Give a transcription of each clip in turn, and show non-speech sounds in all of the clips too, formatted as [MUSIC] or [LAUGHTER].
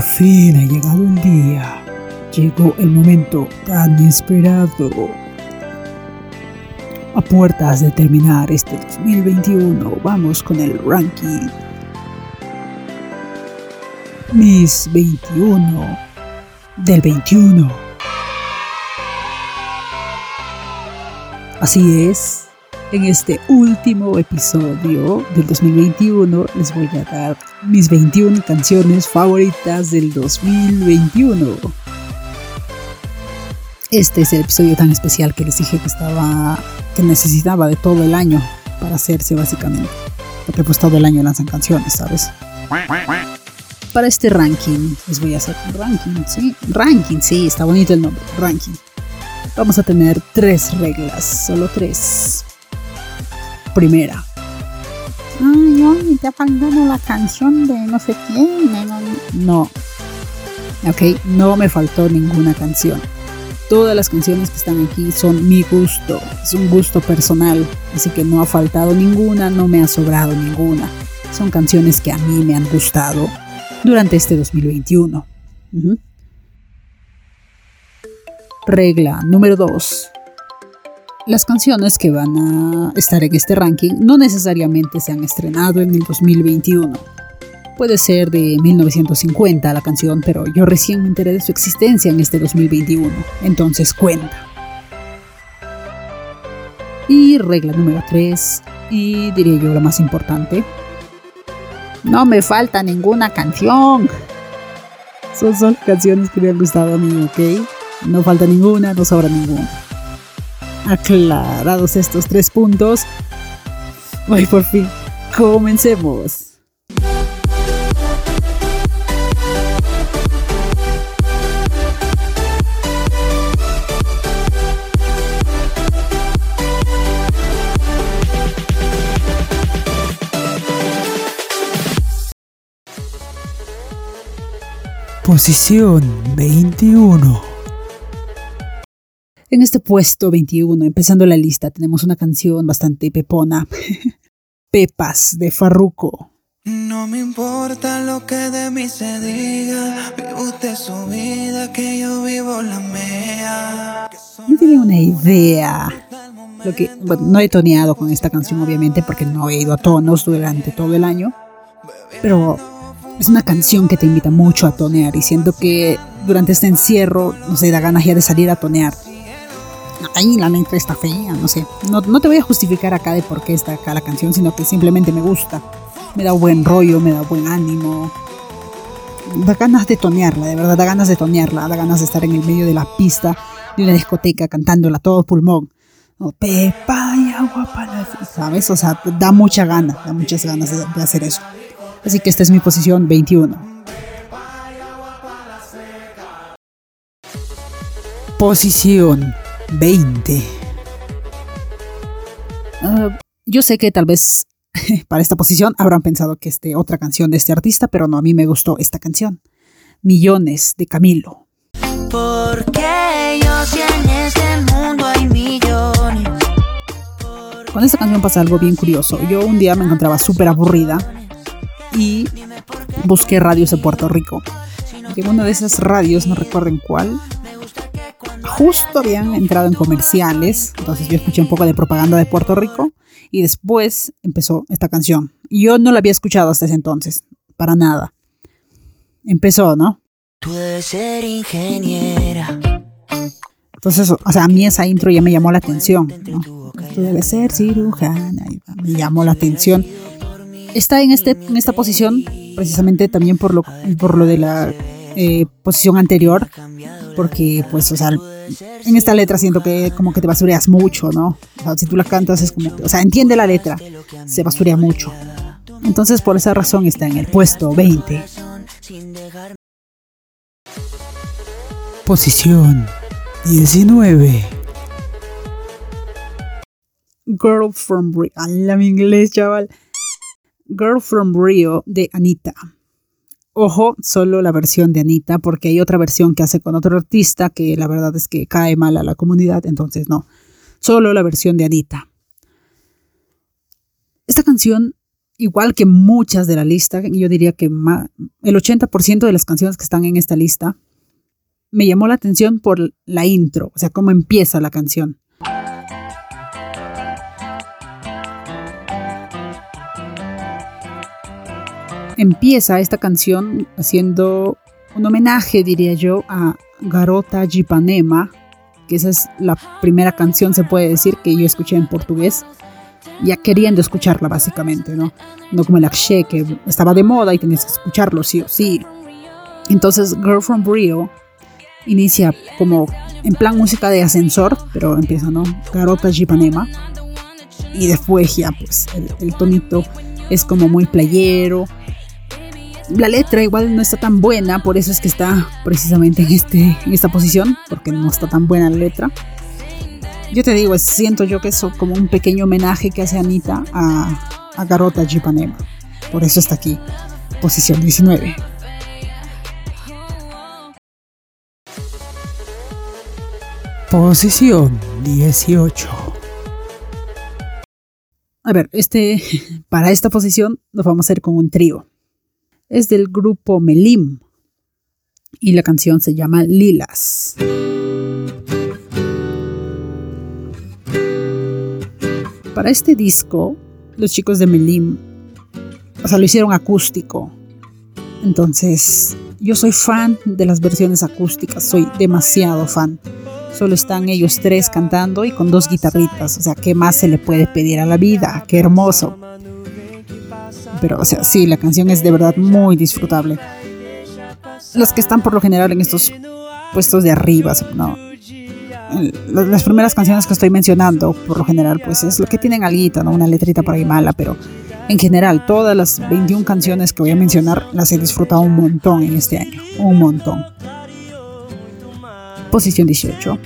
por fin ha llegado el día. Llegó el momento tan esperado. A puertas de terminar este 2021, vamos con el ranking. Miss 21 del 21. Así es, en este último episodio del 2021 les voy a dar mis 21 canciones favoritas del 2021. Este es el episodio tan especial que les dije que estaba que necesitaba de todo el año para hacerse básicamente. Porque pues todo el año lanzan canciones, ¿sabes? Para este ranking, les voy a hacer un ranking, ¿sí? Ranking, sí, está bonito el nombre, ranking. Vamos a tener tres reglas, solo tres. Primera. Ay, te ha faltado la canción de no sé quién. No. Ok, no me faltó ninguna canción. Todas las canciones que están aquí son mi gusto, es un gusto personal, así que no ha faltado ninguna, no me ha sobrado ninguna. Son canciones que a mí me han gustado durante este 2021. Regla número 2. Las canciones que van a estar en este ranking no necesariamente se han estrenado en el 2021. Puede ser de 1950 la canción, pero yo recién me enteré de su existencia en este 2021, entonces cuenta. Y regla número 3, y diría yo la más importante, no me falta ninguna canción. Son solo canciones que me han gustado a mí, ¿ok? No falta ninguna, no sobra ninguna. Aclarados estos tres puntos, ay, por fin, comencemos. Posición 21. En este puesto 21, empezando la lista, tenemos una canción bastante pepona. [LAUGHS] Pepas de Farruko. No me importa lo que de mí se diga, vive usted su vida, que yo vivo la mía. Yo tenía una idea. Lo que, no he toneado con esta canción, obviamente, porque no he ido a tonos durante todo el año. Pero es una canción que te invita mucho a tonear y siento que durante este encierro, no sé, da ganas ya de salir a tonear ay, la letra está fea, no sé. No, te voy a justificar acá de por qué está acá la canción, sino que simplemente me gusta. Me da buen rollo, me da buen ánimo. Da ganas de tonearla, de verdad, da ganas de tonearla, da ganas de estar en el medio de la pista de una discoteca cantándola todo pulmón. Pepa y agua para... ¿Sabes? O sea, da mucha gana, da muchas ganas de, de hacer eso. Así que esta es mi posición 21. Posición 20. Ah, yo sé que tal vez [LAUGHS] para esta posición habrán pensado que este otra canción de este artista, pero no, a mí me gustó esta canción. Millones de Camilo. Porque yo en este mundo hay millones. Con esta canción pasa algo bien curioso. Yo un día me encontraba súper aburrida y busqué radios de Puerto Rico. En una de esas radios, no recuerdo cuál, justo habían entrado en comerciales, entonces yo escuché un poco de propaganda de Puerto Rico y después empezó esta canción. Yo no la había escuchado hasta ese entonces, para nada. Empezó, ¿no? Tú debes ser ingeniera. Entonces, o sea, a mí esa intro ya me llamó la atención. ¿no? Tú debes ser cirujana. Me llamó la atención. Está en, este, en esta posición precisamente también por lo, por lo de la eh, posición anterior, porque pues, o sea, en esta letra siento que como que te basureas mucho, ¿no? O sea, si tú la cantas es como que, o sea, entiende la letra, se basurea mucho. Entonces por esa razón está en el puesto 20. Posición 19. Girl from Rio. la mi inglés, chaval. Girl from Rio de Anita. Ojo, solo la versión de Anita, porque hay otra versión que hace con otro artista que la verdad es que cae mal a la comunidad, entonces no. Solo la versión de Anita. Esta canción igual que muchas de la lista, yo diría que el 80% de las canciones que están en esta lista me llamó la atención por la intro, o sea, cómo empieza la canción. Empieza esta canción haciendo un homenaje, diría yo, a Garota Jipanema, que esa es la primera canción, se puede decir, que yo escuché en portugués, ya queriendo escucharla básicamente, ¿no? No como el Akshe, que estaba de moda y tenías que escucharlo sí o sí. Entonces, Girl from Rio inicia como en plan música de ascensor, pero empieza, ¿no? Garota Jipanema. Y después ya, pues, el, el tonito es como muy playero, la letra igual no está tan buena, por eso es que está precisamente en, este, en esta posición, porque no está tan buena la letra. Yo te digo, siento yo que es como un pequeño homenaje que hace Anita a, a Garota Jipanema. Por eso está aquí, posición 19. Posición 18. A ver, este, [LAUGHS] para esta posición nos vamos a ir con un trío es del grupo Melim y la canción se llama Lilas. Para este disco, los chicos de Melim, o sea, lo hicieron acústico. Entonces, yo soy fan de las versiones acústicas, soy demasiado fan. Solo están ellos tres cantando y con dos guitarritas. O sea, ¿qué más se le puede pedir a la vida? ¡Qué hermoso! Pero o sea, sí, la canción es de verdad muy disfrutable. Los que están por lo general en estos puestos de arriba, ¿no? Las primeras canciones que estoy mencionando, por lo general, pues es lo que tienen algo, ¿no? Una letrita por ahí mala, pero en general, todas las 21 canciones que voy a mencionar las he disfrutado un montón en este año. Un montón. Posición 18.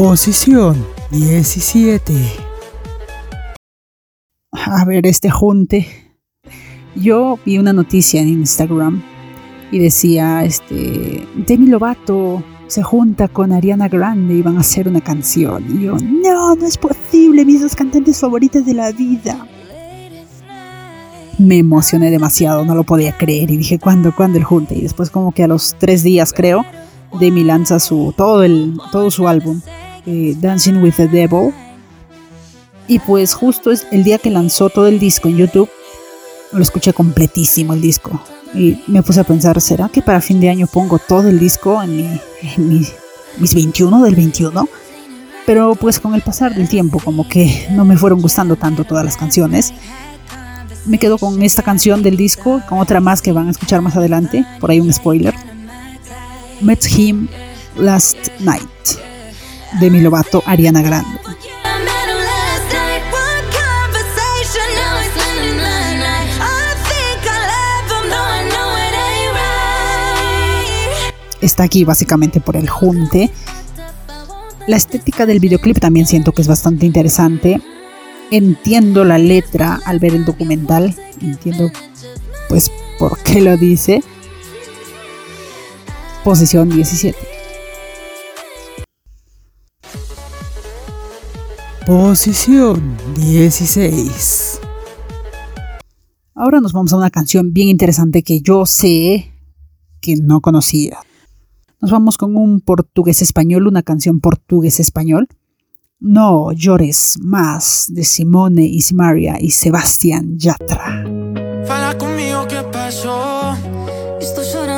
Posición 17. A ver, este junte. Yo vi una noticia en Instagram y decía, este, Demi Lovato se junta con Ariana Grande y van a hacer una canción. Y yo, no, no es posible, mis dos cantantes favoritas de la vida. Me emocioné demasiado, no lo podía creer y dije, ¿cuándo, cuándo el junte? Y después como que a los tres días, creo, Demi lanza su, todo, el, todo su álbum. Eh, Dancing with the Devil. Y pues justo es el día que lanzó todo el disco en YouTube, lo escuché completísimo el disco. Y me puse a pensar, ¿será que para fin de año pongo todo el disco en, mis 21 del 21? Pero pues con el pasar del tiempo como que no me fueron gustando tanto todas las canciones. Me quedo con esta canción del disco, con otra más que van a escuchar más adelante, por ahí un spoiler. Met Him Last Night de mi Lovato, Ariana Grande. Está aquí básicamente por el junte. La estética del videoclip también siento que es bastante interesante. Entiendo la letra al ver el documental. Entiendo pues por qué lo dice. Posición 17. Posición 16. Ahora nos vamos a una canción bien interesante que yo sé que no conocía. Nos vamos con un portugués español, una canción portugués español. No llores más de Simone Ismaria y Sebastián Yatra. Fala conmigo qué pasó. Estoy llorando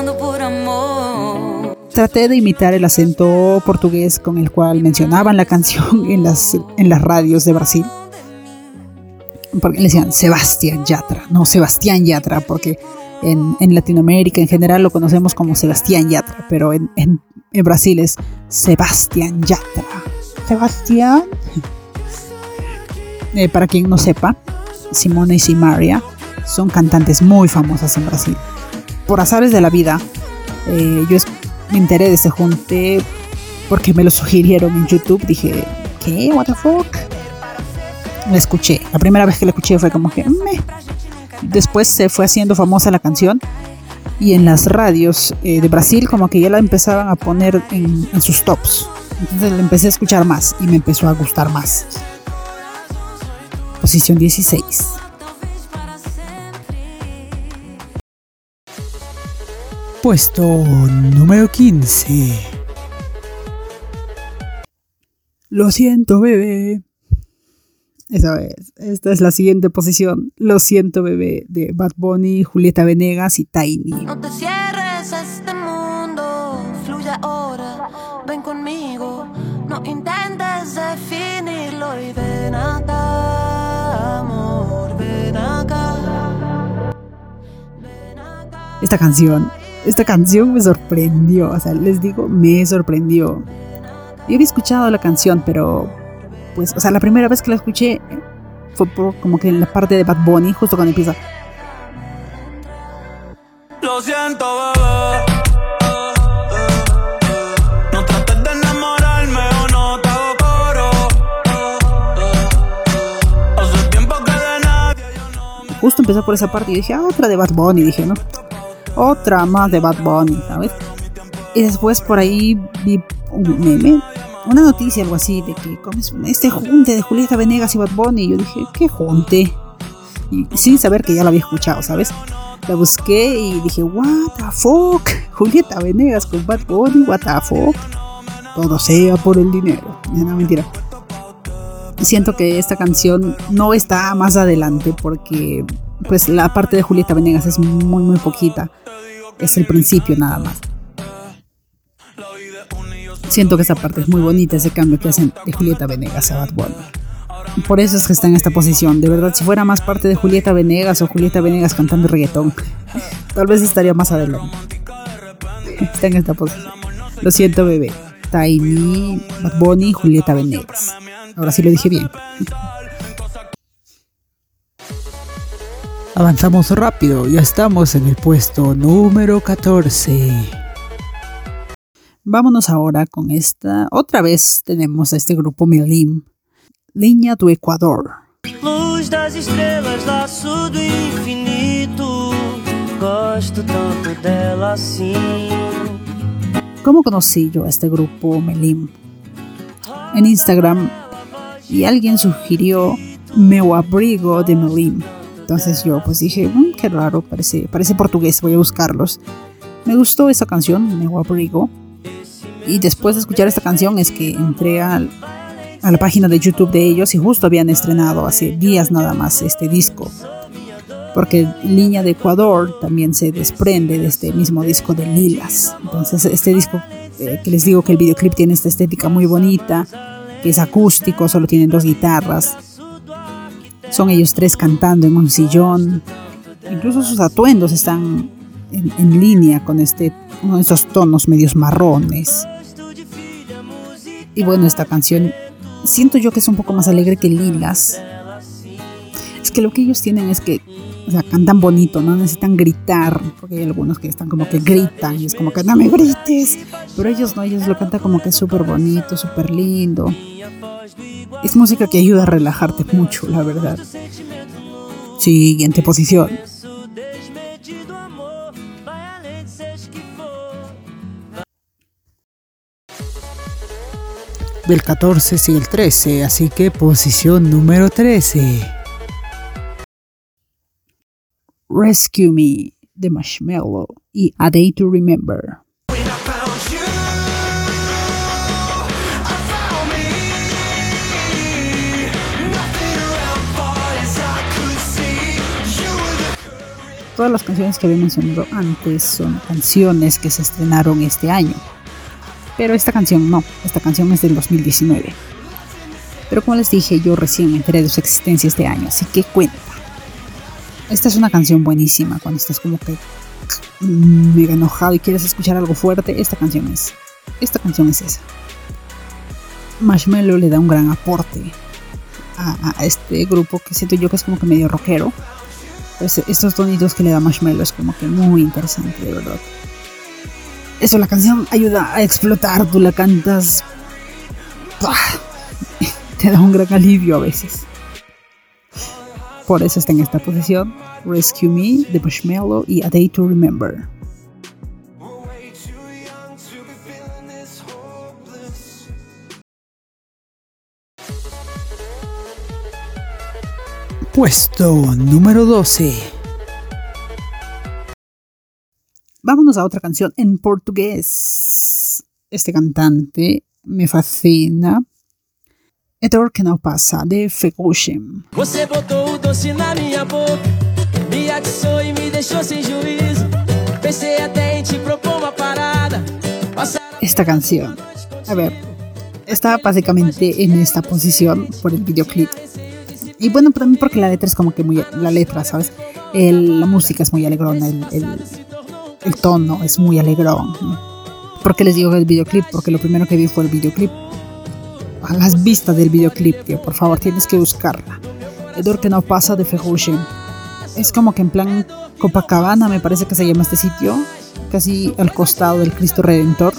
traté de imitar el acento portugués con el cual mencionaban la canción en las, en las radios de Brasil. Porque le decían Sebastián Yatra, no Sebastián Yatra, porque en, Latinoamérica en general lo conocemos como Sebastián Yatra, pero en, Brasil es Sebastián Yatra. Sebastián. Eh, para quien no sepa, Simone y Simaria son cantantes muy famosas en Brasil. Por azares de la vida, eh, yo me enteré de ese junte porque me lo sugirieron en YouTube. Dije, ¿qué? ¿What the fuck? la escuché. La primera vez que la escuché fue como que... Después se fue haciendo famosa la canción y en las radios eh, de Brasil como que ya la empezaban a poner en, en sus tops. Entonces la empecé a escuchar más y me empezó a gustar más. Posición 16. Puesto número 15. Lo siento, bebé. Esa es, esta es la siguiente posición. Lo siento, bebé, de Bad Bunny, Julieta Venegas y Tiny. No te cierres a este mundo, fluye ahora, ven conmigo. No intentes definirlo y ven acá, amor, ven acá. Esta canción esta canción me sorprendió, o sea, les digo, me sorprendió. Yo había escuchado la canción, pero pues, o sea, la primera vez que la escuché fue como que en la parte de Bad Bunny, justo cuando empieza. Lo siento, bebé. No trates de enamorarme o no te hago coro. Hace tiempo que de nadie yo no me Justo empezó por esa parte y dije, ah, otra de Bad Bunny, dije, ¿no? Otra más de Bad Bunny, ¿sabes? Y después por ahí vi un meme, una noticia, algo así, de que este junte de Julieta Venegas y Bad Bunny. Y yo dije, ¿qué junte? Y sin saber que ya la había escuchado, ¿sabes? La busqué y dije, what the fuck? Julieta Venegas con Bad Bunny, what the fuck? Todo sea por el dinero. No, mentira. Siento que esta canción no está más adelante porque pues la parte de Julieta Venegas es muy muy poquita. Es el principio nada más. Siento que esa parte es muy bonita, ese cambio que hacen de Julieta Venegas a Bad Bunny. Por eso es que está en esta posición. De verdad, si fuera más parte de Julieta Venegas o Julieta Venegas cantando reggaetón, [LAUGHS] tal vez estaría más adelante. [LAUGHS] Está en esta posición. Lo siento, bebé. Tiny, Bad Bunny, Julieta Venegas. Ahora sí lo dije bien. [LAUGHS] Avanzamos rápido, ya estamos en el puesto número 14. Vámonos ahora con esta. Otra vez tenemos a este grupo Milim. Linha do Equador. Luz das estrelas, laço do infinito. Gosto tanto dela assim. ¿Cómo conocí yo a este grupo Melim? En Instagram y alguien sugirió Meu Abrigo de Melim. Entonces yo pues dije, "Mm, qué raro, parece, parece portugués, voy a buscarlos. Me gustó esa canción, Meu Abrigo. Y después de escuchar esta canción es que entré al- a la página de YouTube de ellos y justo habían estrenado hace días nada más este disco. Porque Línea de Ecuador también se desprende de este mismo disco de Lilas. Entonces este disco eh, que les digo que el videoclip tiene esta estética muy bonita, que es acústico, solo tienen dos guitarras. Son ellos tres cantando en un sillón. Incluso sus atuendos están en, línea con este, uno de esos tonos medios marrones. Y bueno, esta canción siento yo que es un poco más alegre que Lilas. Es que lo que ellos tienen es que, o sea, cantan bonito, no necesitan gritar, porque hay algunos que están como que gritan y es como que no me grites, pero ellos no, ellos lo cantan como que súper bonito, súper lindo. Es música que ayuda a relajarte mucho, la verdad. Siguiente posición. Del 14 sigue el 13, así que posición número 13. Rescue Me de Marshmello y A Day to Remember. Todas las canciones que había mencionado antes son canciones que se estrenaron este año. Pero esta canción no, esta canción es del 2019. Pero como les dije, yo recién me enteré de su existencia este año, así que cuenta. Esta es una canción buenísima cuando estás como que mega enojado y quieres escuchar algo fuerte. Esta canción es. Esta canción es esa. Marshmello le da un gran aporte a, este grupo que siento yo que es como que medio rockero. Pues estos tonitos que le da Marshmello es como que muy interesante, de verdad. Eso, la canción ayuda a explotar, tú la cantas. [LAUGHS] Te da un gran alivio a veces. Por eso está en esta posición. Rescue Me, The Marshmallow y A Day to Remember. Puesto número 12. Vámonos a otra canción en portugués. Este cantante me fascina. É dor que não passa, de Ferrugem. Você botou o doce na minha boca, me atiçou e me deixou sem juízo. Pensei até em te propor uma parada. Esta canción. A ver, está básicamente en esta posición por el videoclip. Y bueno, también porque la letra es como que muy. La letra, ¿sabes? El- la música es muy alegrona, el, el- el tono es muy alegrón. ¿Por qué les digo el videoclip? Porque lo primero que vi fue el videoclip. Las vistas del videoclip, tío, por favor, tienes que buscarla. Edor que no pasa de Ferrugem. Es como que en plan Copacabana, me parece que se llama este sitio, casi al costado del Cristo Redentor.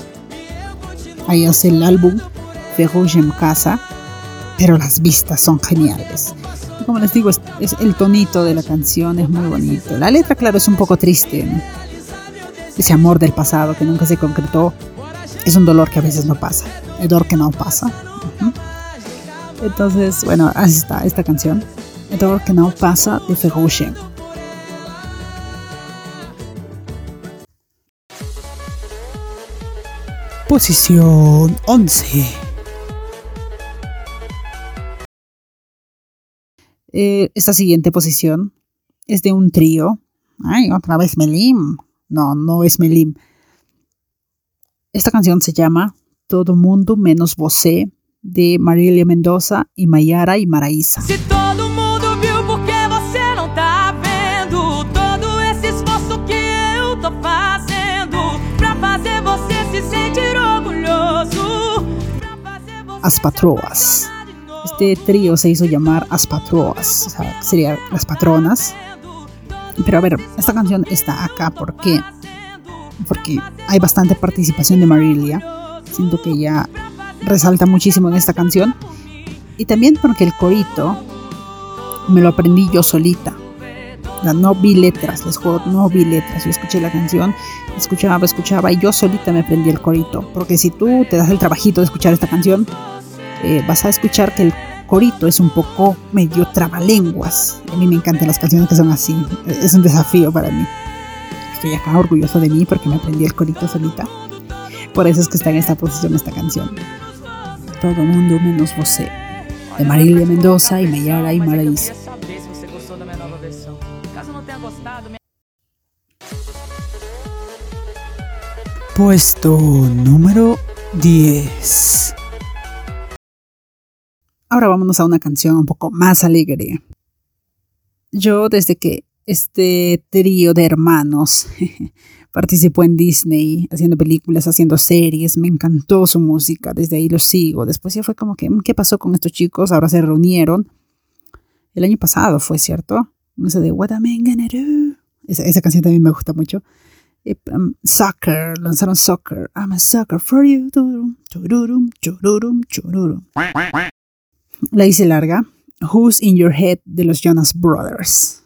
Ahí hace el álbum Ferrugem Casa, pero las vistas son geniales. Como les digo, es, el tonito de la canción es muy bonito. La letra, claro, es un poco triste. Ese amor del pasado que nunca se concretó es un dolor que a veces no pasa. El dolor que no pasa. Entonces, bueno, así está esta canción. El dolor que no pasa de Ferrugem. Posición 11. Eh, esta siguiente posición es de un trío. Ay, otra vez Melim. No, no es Melim. Esta canción se llama Todo Mundo Menos Você, de Marília Mendoza y Mayara y Maraísa. Se todo mundo viu porque você não tá vendo todo esse esforço que eu tô fazendo pra fazer você se sentir orgulhoso, As Patroas. Este trío se hizo llamar As Patroas, o sea, serían las patronas. Pero a ver, esta canción está acá, ¿por qué? Porque hay bastante participación de Marilia. Siento que ella resalta muchísimo en esta canción. Y también porque el corito me lo aprendí yo solita. No vi letras, les juro, no vi letras. Yo escuché la canción, escuchaba, escuchaba y yo solita me aprendí el corito. Porque si tú te das el trabajito de escuchar esta canción, eh, vas a escuchar que el corito es un poco medio trabalenguas. A mí me encantan las canciones que son así. Es un desafío para mí. Estoy acá orgulloso de mí porque me aprendí el corito solita. Por eso es que está en esta posición esta canción. Todo mundo menos você. De Marília Mendoza y Mayara y me Puesto número 10. Ahora vámonos a una canción un poco más alegre. Yo desde que este trío de hermanos participó en Disney, haciendo películas, haciendo series, me encantó su música, desde ahí los sigo. Después ya fue como que, "Mm, ¿qué pasó con estos chicos? Ahora se reunieron. El año pasado fue, ¿cierto? Ese de What am? Esa, esa canción también me gusta mucho. Eh, um, soccer, lanzaron Soccer. I'm a sucker for you. La hice larga. Who's in Your Head de los Jonas Brothers.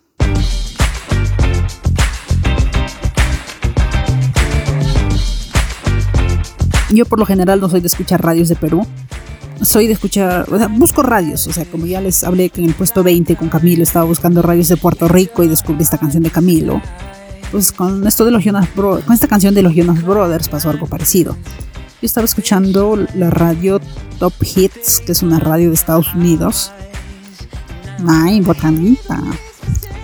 Yo por lo general no soy de escuchar radios de Perú. Soy de escuchar, o sea, busco radios, o sea, como ya les hablé que en el puesto 20 con Camilo estaba buscando radios de Puerto Rico y descubrí esta canción de Camilo. Pues con esto de los con esta canción de los Jonas Brothers pasó algo parecido. Yo estaba escuchando la radio Top Hits, que es una radio de Estados Unidos. Ay, botanita.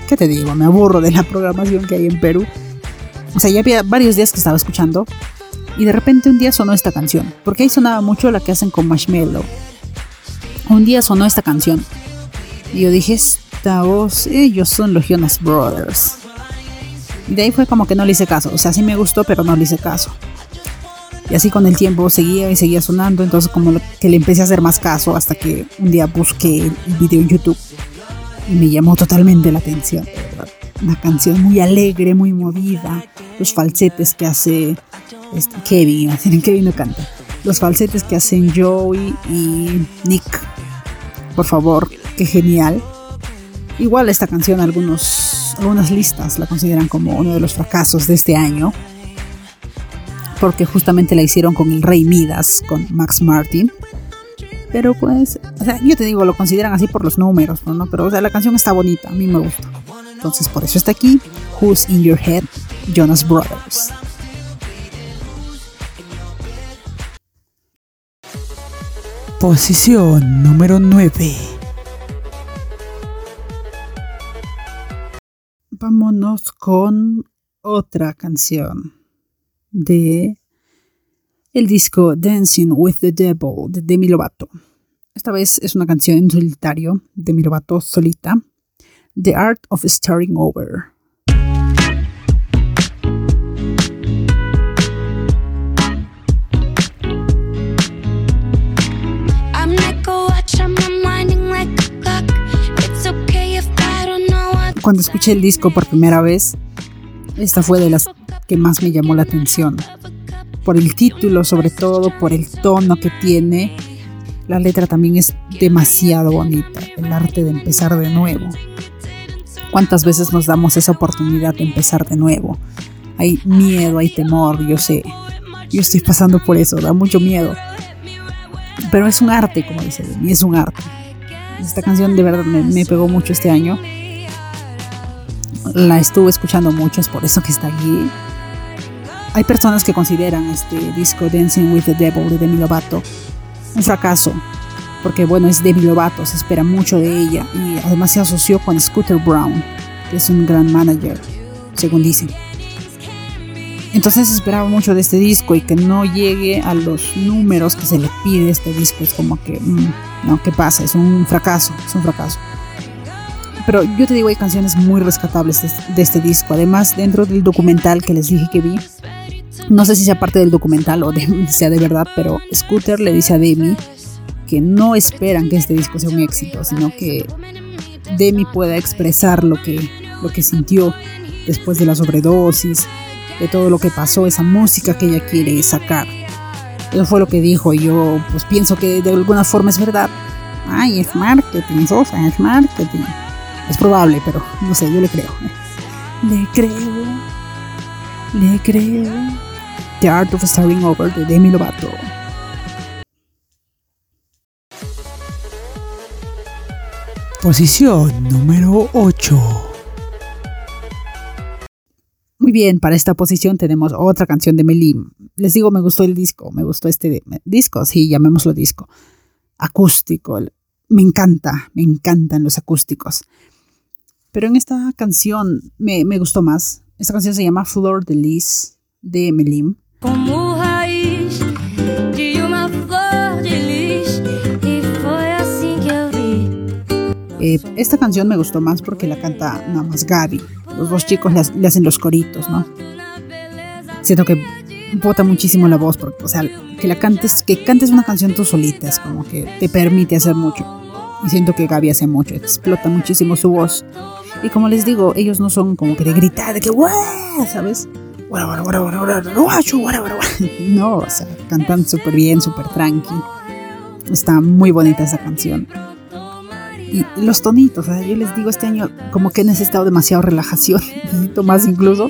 ¿Qué te digo? Me aburro de la programación que hay en Perú. O sea, ya había varios días que estaba escuchando y de repente un día sonó esta canción, porque ahí sonaba mucho la que hacen con Marshmello. Un día sonó esta canción y yo dije, esta voz, ellos son los Jonas Brothers. Y de ahí fue como que no le hice caso, o sea, sí me gustó, pero no le hice caso. Y así con el tiempo seguía y seguía sonando, entonces como que le empecé a hacer más caso hasta que un día busqué el video en YouTube y me llamó totalmente la atención. Una canción muy alegre, muy movida, los falsetes que hace este, Kevin, [LAUGHS] Kevin no canta, los falsetes que hacen Joey y Nick, por favor, qué genial. Igual esta canción algunos, algunas listas la consideran como uno de los fracasos de este año, porque justamente la hicieron con el Rey Midas, con Max Martin. Pero pues, o sea, yo te digo, lo consideran así por los números, ¿no? Pero o sea, la canción está bonita, a mí me gusta. Entonces por eso está aquí, Who's in Your Head, Jonas Brothers. Posición número 9. Vámonos con otra canción de el disco Dancing with the Devil de Demi Lovato. Esta vez es una canción en solitario de Demi Lovato solita, The Art of Starting Over. Cuando escuché el disco por primera vez, esta fue de las que más me llamó la atención. Por el título, sobre todo, por el tono que tiene. La letra también es demasiado bonita. El arte de empezar de nuevo. ¿Cuántas veces nos damos esa oportunidad de empezar de nuevo? Hay miedo, hay temor, yo sé. Yo estoy pasando por eso, da mucho miedo. Pero es un arte, como dice y es un arte. Esta canción de verdad me, me pegó mucho este año la estuve escuchando mucho, es por eso que está aquí. Hay personas que consideran este disco Dancing with the Devil de Demi Lovato un fracaso, porque bueno, es Demi Lovato, se espera mucho de ella y además se asoció con Scooter Brown, que es un gran manager, según dicen. Entonces esperaba mucho de este disco y que no llegue a los números que se le pide este disco es como que, mm, no, ¿qué pasa? Es un fracaso, es un fracaso. Pero yo te digo, hay canciones muy rescatables de, este disco. Además, dentro del documental que les dije que vi, no sé si sea parte del documental o [LAUGHS] sea de verdad, pero Scooter le dice a Demi que no esperan que este disco sea un éxito, sino que Demi pueda expresar lo que, lo que sintió después de la sobredosis, de todo lo que pasó, esa música que ella quiere sacar. Eso fue lo que dijo y yo pues pienso que de alguna forma es verdad. Ay, es marketing, Sosa, es marketing. Es probable, pero no sé, yo le creo. Le creo. Le creo. The Art of Starting Over de Demi Lovato. Posición número 8. Muy bien, para esta posición tenemos otra canción de Melim. Les digo, me gustó el disco, me gustó este disco, sí, llamémoslo disco. Acústico. Me encanta, me encantan los acústicos. Pero en esta canción me, me gustó más. Esta canción se llama Flor de Lis de Melim. Como raiz de una flor de lis y fue así que eu vi. Eh, esta canción me gustó más porque la canta nada más Gaby. Los dos chicos le, hacen los coritos, ¿no? Siento que bota muchísimo la voz, porque, o sea, que la cantes, que cantes una canción tú solita, es como que te permite hacer mucho. Y siento que Gaby hace mucho, explota muchísimo su voz. Y como les digo, ellos no son como que de gritar, de que ¿sabes? No, o sea, cantan súper bien, súper tranqui. Está muy bonita esa canción. Y los tonitos, o sea, yo les digo, este año como que he necesitado demasiado relajación, [LAUGHS] necesito más incluso.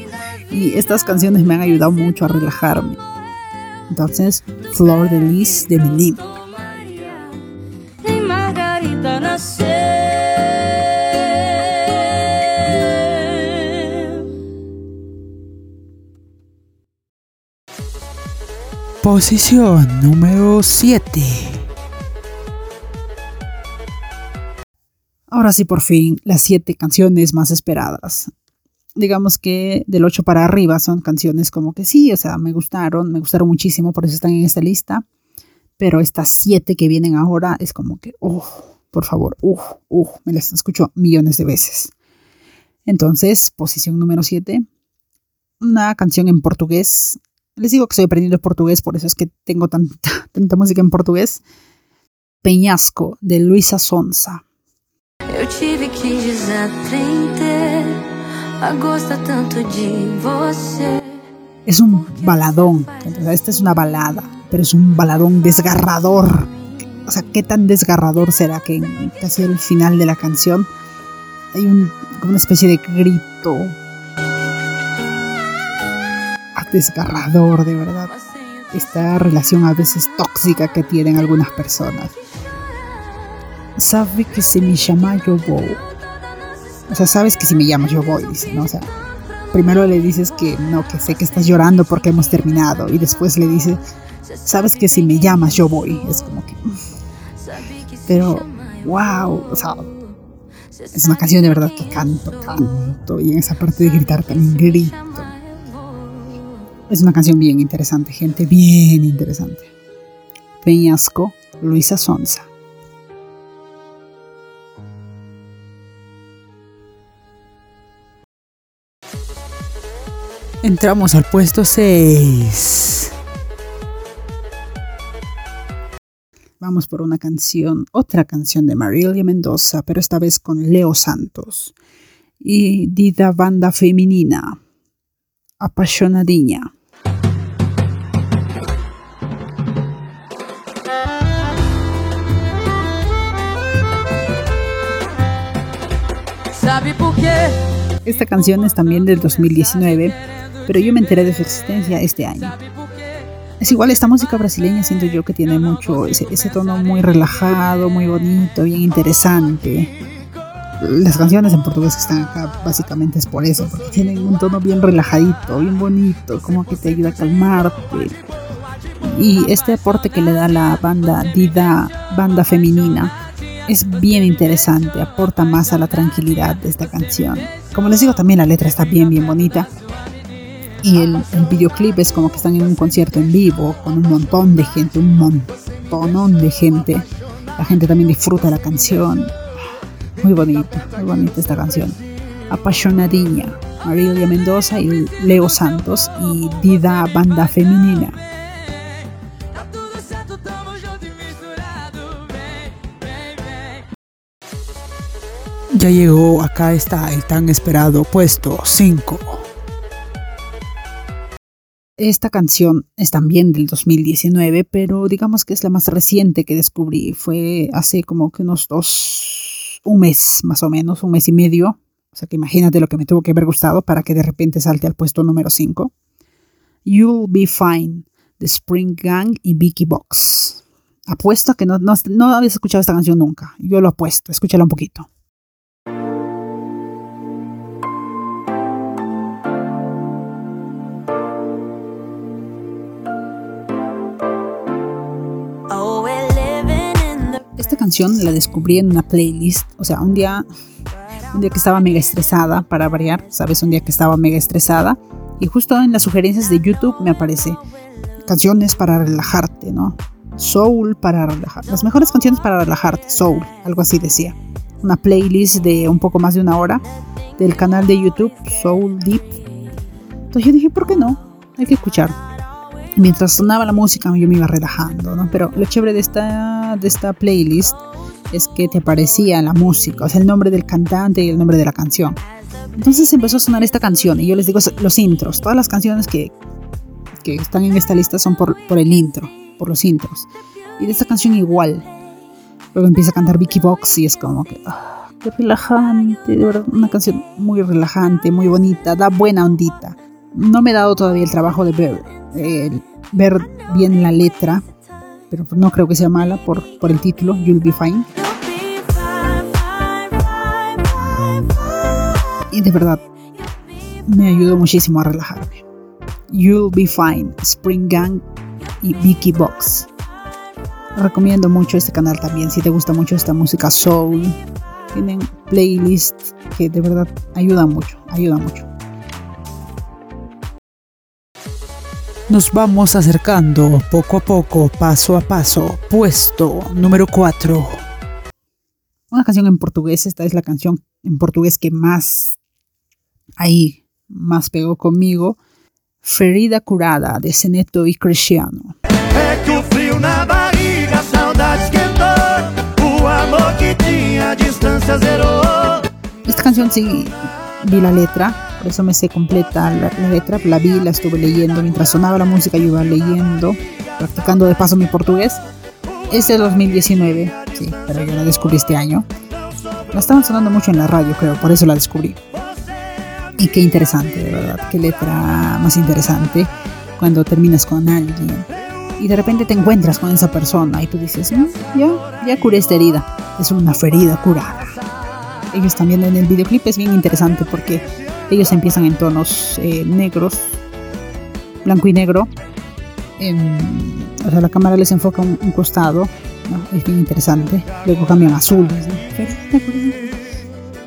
Y estas canciones me han ayudado mucho a relajarme. Entonces, Flor de Lis de Melim. Posición número 7. Ahora sí, por fin, las 7 canciones más esperadas. Digamos que del 8 para arriba son canciones como que sí, o sea, me gustaron, me gustaron muchísimo, por eso están en esta lista. Pero estas 7 que vienen ahora es como que, uff, por favor, uff, uff, me las escucho millones de veces. Entonces, posición número 7, una canción en portugués les digo que estoy aprendiendo portugués, por eso es que tengo tanta, [LAUGHS] tanta música en portugués. Peñasco, de Luisa Sonza. Es un baladón. esta es una balada, pero es un baladón desgarrador. O sea, ¿qué tan desgarrador será que casi el final de la canción hay un, como una especie de grito desgarrador, de verdad. Esta relación a veces tóxica que tienen algunas personas. Sabe que si me llama yo voy. O sea, sabes que si me llamas yo voy, dice, ¿no? O primero le dices que no, que sé que estás llorando porque hemos terminado. Y después le dice, sabes que si me llamas yo voy. Es como que... Pero, wow, o sea, es una canción de verdad que canto, canto. Y en esa parte de gritar también grito. Es una canción bien interesante, gente, bien interesante. Peñasco, Luisa Sonza. Entramos al puesto 6. Vamos por una canción, otra canción de Marilia Mendoza, pero esta vez con Leo Santos y Dida Banda Femenina, Apasionadinha. Esta canción es también del 2019, pero yo me enteré de su existencia este año. Es igual, esta música brasileña siento yo que tiene mucho ese, ese tono muy relajado, muy bonito, bien interesante. Las canciones en portugués que están acá básicamente es por eso, porque tienen un tono bien relajadito, bien bonito, como que te ayuda a calmarte. Y este aporte que le da la banda Dida, banda femenina, es bien interesante, aporta más a la tranquilidad de esta canción. Como les digo, también la letra está bien, bien bonita. Y el, el videoclip es como que están en un concierto en vivo, con un montón de gente, un montonón de gente. La gente también disfruta la canción. Muy bonita, muy bonita esta canción. Apasionadinha, Marilia Mendoza y Leo Santos y Dida Banda Femenina. Ya llegó, acá está el tan esperado puesto 5. Esta canción es también del 2019, pero digamos que es la más reciente que descubrí. Fue hace como que unos dos, un mes más o menos, un mes y medio. O sea que imagínate lo que me tuvo que haber gustado para que de repente salte al puesto número 5. You'll Be Fine, de Spring Gang y Vicky Box. Apuesto a que no, no, no habías escuchado esta canción nunca. Yo lo apuesto, escúchala un poquito. Canción la descubrí en una playlist. O sea, un día, un día que estaba mega estresada, para variar, ¿sabes? Un día que estaba mega estresada. Y justo en las sugerencias de YouTube me aparece canciones para relajarte, ¿no? Soul para relajar. Las mejores canciones para relajarte, Soul, algo así decía. Una playlist de un poco más de una hora del canal de YouTube Soul Deep. Entonces yo dije, ¿por qué no? Hay que escuchar. Mientras sonaba la música yo me iba relajando, ¿no? Pero lo chévere de esta, de esta playlist es que te aparecía la música, o sea, el nombre del cantante y el nombre de la canción. Entonces empezó a sonar esta canción y yo les digo los intros. Todas las canciones que, que están en esta lista son por, por el intro, por los intros. Y de esta canción igual. Luego empieza a cantar Vicky Box y es como que... ah, qué relajante, de verdad, una canción muy relajante, muy bonita, da buena ondita. No me he dado todavía el trabajo de ver, eh, ver bien la letra, pero no creo que sea mala por, por el título, You'll Be Fine. Y de verdad, me ayudó muchísimo a relajarme. You'll Be Fine, Spring Gang y Vicky Box. Recomiendo mucho este canal también si te gusta mucho esta música soul. Tienen playlists que de verdad ayudan mucho, ayudan mucho. Nos vamos acercando poco a poco, paso a paso. Puesto número 4. Una canción en portugués, esta es la canción en portugués que más ahí más pegó conmigo. Ferida Curada de Seneto y Cristiano. É que o frio na barriga, a saudade esquentou. O amor que tinha, a distância zerou. Esta canción sí vi la letra, por eso me sé completa la, la letra, la vi, la estuve leyendo mientras sonaba la música, yo iba leyendo, practicando de paso mi portugués. Es de 2019, sí, pero yo la descubrí este año. La estaban sonando mucho en la radio, creo, por eso la descubrí. Y qué interesante, de verdad. Qué letra más interesante cuando terminas con alguien. Y de repente te encuentras con esa persona y tú dices, "Mm, ya, ya curé esta herida. Es una ferida curada. Ellos también en el videoclip es bien interesante porque ellos empiezan en tonos eh, negros, blanco y negro. Em, o sea, la cámara les enfoca un, un costado, ¿no? es bien interesante. Luego cambian a curada.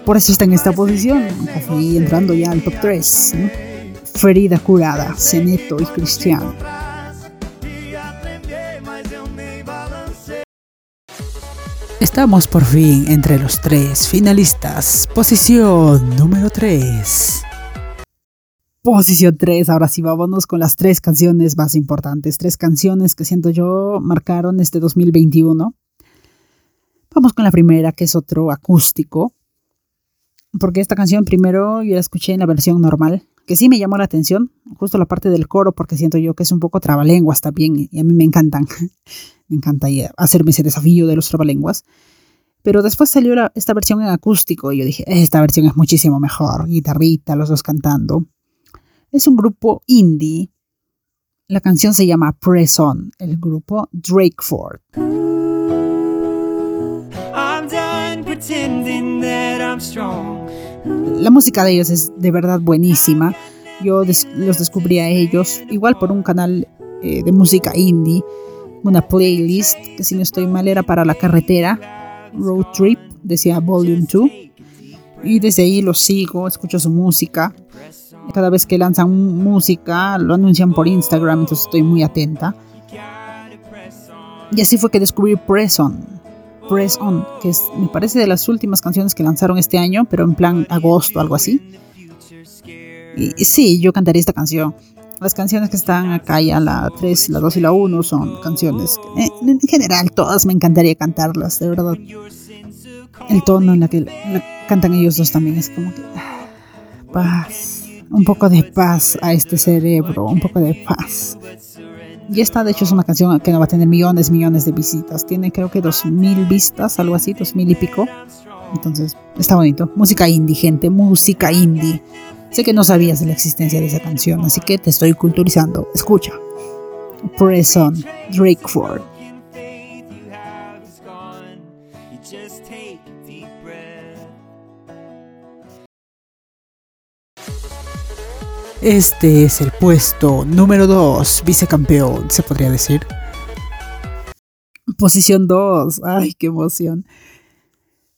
Por eso está en esta posición, casi entrando ya al top 3. ¿no? Ferida curada, Ceneto y Cristiano. Estamos por fin entre los tres finalistas. Posición número 3. Posición 3, ahora sí vámonos con las tres canciones más importantes, tres canciones que siento yo marcaron este 2021. Vamos con la primera, que es otro acústico, porque esta canción primero yo la escuché en la versión normal, que sí me llamó la atención, justo la parte del coro, porque siento yo que es un poco trabalenguas también, y a mí me encantan, [LAUGHS] me encanta ya hacerme ese desafío de los trabalenguas. Pero después salió la- esta versión en acústico y yo dije, esta versión es muchísimo mejor, guitarrita, los dos cantando. Es un grupo indie. La canción se llama Press On, el grupo Drakeford. I'm done pretending that I'm strong. La música de ellos es de verdad buenísima. Yo los descubrí a ellos igual por un canal eh, de música indie, una playlist que si no estoy mal era para la carretera, Road Trip, decía Volume 2. Y desde ahí los sigo, escucho su música. Cada vez que lanzan música lo anuncian por Instagram, entonces estoy muy atenta. Y así fue que descubrí Press On. Press On, que es, me parece de las últimas canciones que lanzaron este año, pero en plan agosto, algo así. Y, sí, yo cantaría esta canción. Las canciones que están acá ya, la 3, la 2 y la 1, son canciones que eh, en general todas me encantaría cantarlas, de verdad. El tono en la que la cantan ellos dos también es como que... ah, Paz. Un poco de paz a este cerebro, un poco de paz. Y esta de hecho es una canción que no va a tener millones, millones de visitas. Tiene creo que dos mil vistas, algo así, dos mil y pico. Entonces, está bonito. Música indie, gente, música indie. Sé que no sabías de la existencia de esa canción, así que te estoy culturizando. Escucha. Press on, faith Este es el puesto número 2, vicecampeón, se podría decir. Posición 2. Ay, qué emoción.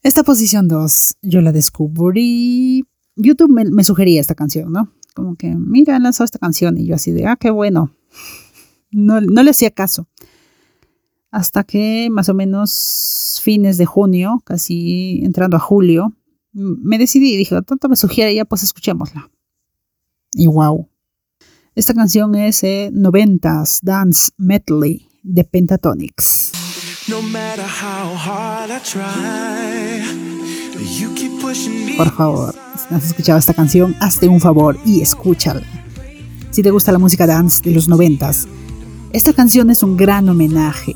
Esta posición 2 yo la descubrí. YouTube me, me sugería esta canción, ¿no? Como que, mira, han lanzado esta canción. Y yo así de, ah, qué bueno. No, no le hacía caso. Hasta que más o menos fines de junio, casi entrando a julio, me decidí y dije, tanto me sugiere, ya pues escuchémosla. Y wow. Esta canción es eh, 90s Dance Medley de Pentatonics. Por favor, si no has escuchado esta canción, hazte un favor y escúchala. Si te gusta la música dance de los noventas, esta canción es un gran homenaje.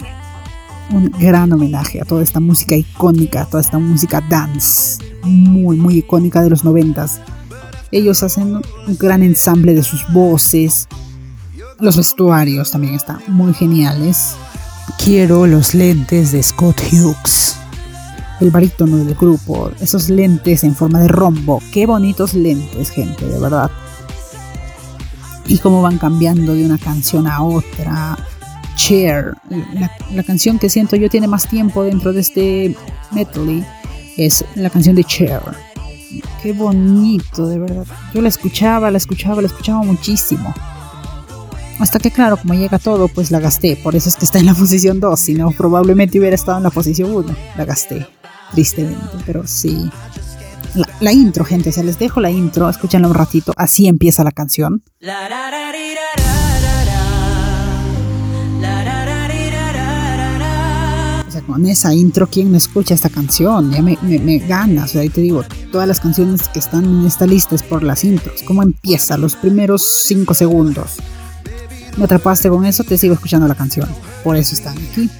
Un gran homenaje a toda esta música icónica, a toda esta música dance, muy, muy icónica de los noventas. Ellos hacen un gran ensamble de sus voces. Los vestuarios también están muy geniales. Quiero los lentes de Scott Hughes. el barítono del grupo, esos lentes en forma de rombo, qué bonitos lentes, gente, de verdad. Y cómo van cambiando de una canción a otra. Cher, la, canción que siento yo tiene más tiempo dentro de este medley es la canción de Cher. Qué bonito, de verdad. Yo la escuchaba, la escuchaba, la escuchaba muchísimo. Hasta que claro, como llega todo, pues la gasté. Por eso es que está en la [LAUGHS] posición 2. Si no, probablemente hubiera estado en la posición 1. La gasté. Tristemente, pero sí. La, la intro, gente. O sea, les dejo la intro. Escúchenla un ratito. Así empieza la canción. La ra con esa intro, ¿quién no escucha esta canción? Ya me, me, me gana. O sea, ahí te digo, todas las canciones que están en esta lista es por las intros. ¿Cómo empieza? Los primeros 5 segundos. Me atrapaste con eso, te sigo escuchando la canción. Por eso están aquí.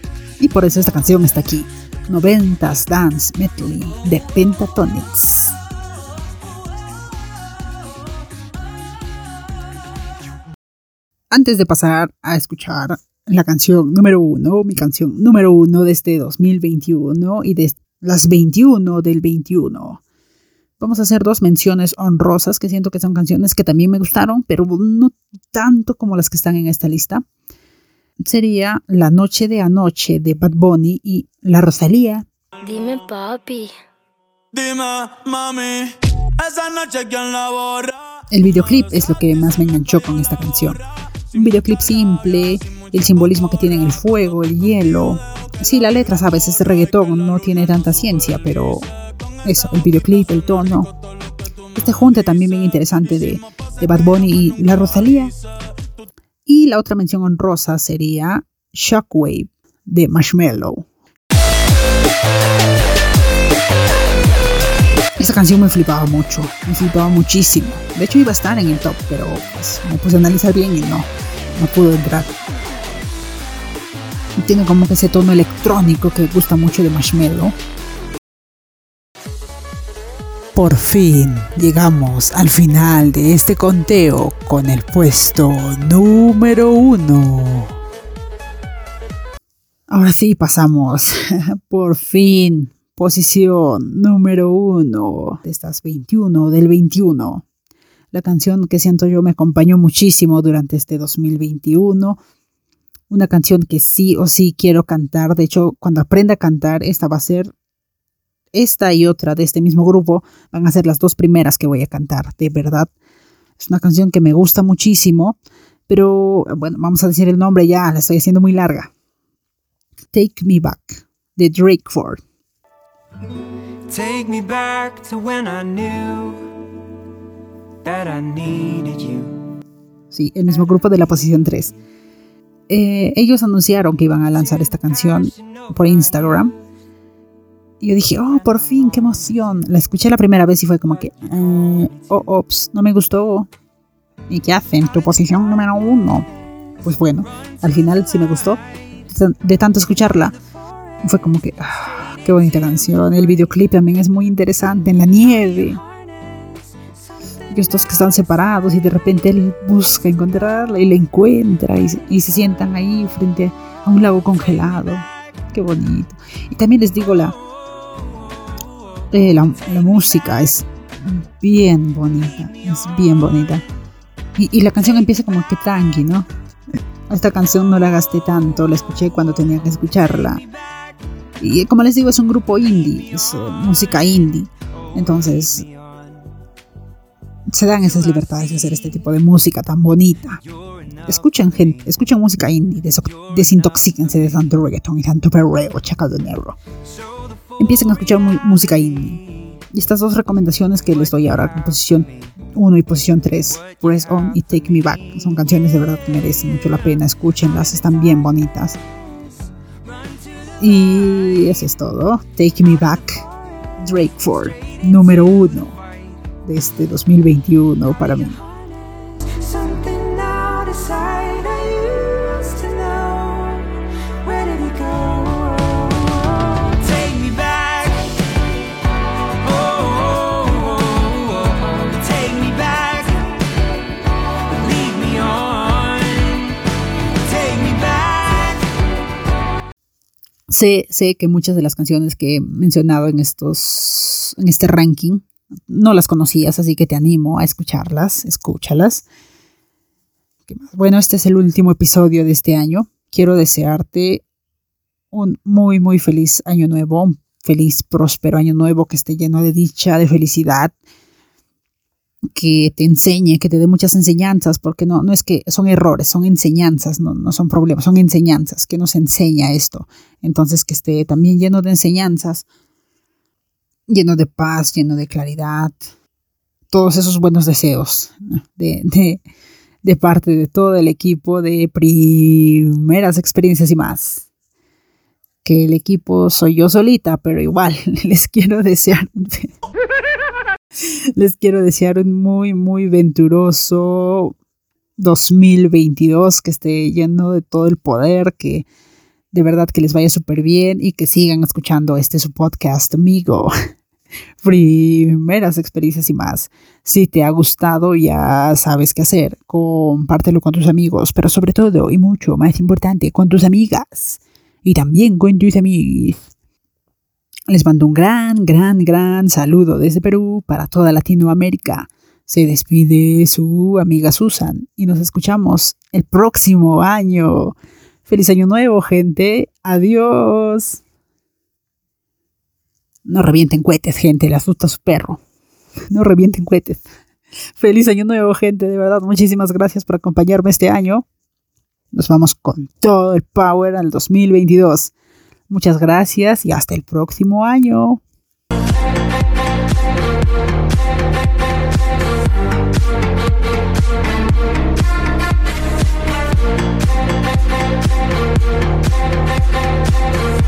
Y por eso esta canción está aquí. 90s Dance Medley de Pentatonics. Antes de pasar a escuchar la canción número uno, mi canción número uno de este 2021 y de las 21 del 21. Vamos a hacer dos menciones honrosas que siento que son canciones que también me gustaron, pero no tanto como las que están en esta lista. Sería La Noche de Anoche de Bad Bunny y La Rosalía. Dime papi. Dime, mami, esa noche la borra. El videoclip es lo que más me enganchó con esta canción. Un videoclip simple, el simbolismo que tiene el fuego, el hielo. Sí, la letra, sabes, es reggaetón, no tiene tanta ciencia, pero eso, el videoclip, el tono. Este junte también bien interesante de, Bad Bunny y la Rosalía. Y la otra mención honrosa sería Shockwave de Marshmello. Esa canción me flipaba mucho, me flipaba muchísimo. De hecho iba a estar en el top, pero pues, me puse a analizar bien y no, no pudo entrar. Tiene como que ese tono electrónico que gusta mucho de Marshmello. Por fin llegamos al final de este conteo con el puesto número uno. Ahora sí pasamos, [LAUGHS] por fin, posición número uno de estas 21 del 21. La canción que siento yo me acompañó muchísimo durante este 2021. Una canción que sí o sí quiero cantar. De hecho, cuando aprenda a cantar, esta va a ser, esta y otra de este mismo grupo, van a ser las dos primeras que voy a cantar, de verdad. Es una canción que me gusta muchísimo, pero bueno, vamos a decir el nombre ya, la estoy haciendo muy larga. Take Me Back, de Drake Ford. Take me back to when I knew that I needed you. Sí, el mismo grupo de la posición 3. Eh, ellos anunciaron que iban a lanzar esta canción por Instagram. Y yo dije, oh, por fin, qué emoción. La escuché la primera vez y fue como que, mm, oh, ops, no me gustó. ¿Y qué hacen? Tu posición número uno. Pues bueno, al final sí me gustó. De tanto escucharla, fue como que, ah, qué bonita canción. El videoclip también es muy interesante, en la nieve. Estos que están separados y de repente él busca encontrarla y la encuentra y, y se sientan ahí frente a un lago congelado. Qué bonito. Y también les digo, la, eh, la, la música es bien bonita, es bien bonita. Y, y la canción empieza como que tranqui, ¿no? Esta canción no la gasté tanto, la escuché cuando tenía que escucharla. Y como les digo, es un grupo indie, es eh, música indie. Entonces, se dan esas libertades de hacer este tipo de música tan bonita. Escuchen gente, escuchen música indie, desintoxíquense de tanto reggaeton y tanto perreo, chacadonero. Empiecen a escuchar música indie. Y estas dos recomendaciones que les doy ahora en posición 1 y posición 3, Press On y Take Me Back, son canciones de verdad que merecen mucho la pena, escúchenlas, están bien bonitas. Y eso es todo. Take Me Back, Drake Ford, número 1 de este 2021 para mí. Sé, sé que muchas de las canciones que he mencionado en estos en este ranking no las conocías, así que te animo a escucharlas, escúchalas. Bueno, este es el último episodio de este año. Quiero desearte un muy, muy feliz año nuevo, feliz, próspero año nuevo que esté lleno de dicha, de felicidad, que te enseñe, que te dé muchas enseñanzas, porque no, no es que son errores, son enseñanzas, no, no son problemas, son enseñanzas, que nos enseña esto. Entonces, que esté también lleno de enseñanzas, lleno de paz, lleno de claridad, todos esos buenos deseos de parte de todo el equipo de primeras experiencias y más. Que el equipo soy yo solita, pero igual [LAUGHS] les quiero desear. [LAUGHS] les quiero desear un muy, muy venturoso 2022 que esté lleno de todo el poder, que De verdad que les vaya súper bien y que sigan escuchando este su podcast, amigo. [LAUGHS] Primeras experiencias y más. Si te ha gustado, ya sabes qué hacer. Compártelo con tus amigos, pero sobre todo y mucho más importante, con tus amigas. Y también con tus amigos. Les mando un gran, gran, gran saludo desde Perú para toda Latinoamérica. Se despide su amiga Susan y nos escuchamos el próximo año. Feliz año nuevo, gente. Adiós. No revienten cohetes, gente. Le asusta su perro. No revienten cohetes. Feliz año nuevo, gente. De verdad, muchísimas gracias por acompañarme este año. Nos vamos con todo el power al 2022. Muchas gracias y hasta el próximo año.